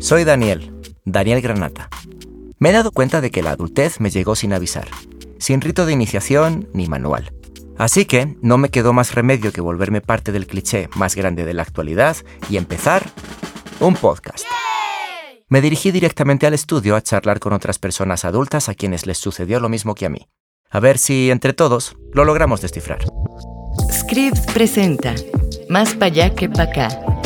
Soy Daniel, Daniel Granata. Me he dado cuenta de que la adultez me llegó sin avisar, sin rito de iniciación ni manual. Así que no me quedó más remedio que volverme parte del cliché más grande de la actualidad y empezar un podcast. Me dirigí directamente al estudio a charlar con otras personas adultas a quienes les sucedió lo mismo que a mí. A ver si entre todos lo logramos descifrar. Scribs presenta Más para allá que para acá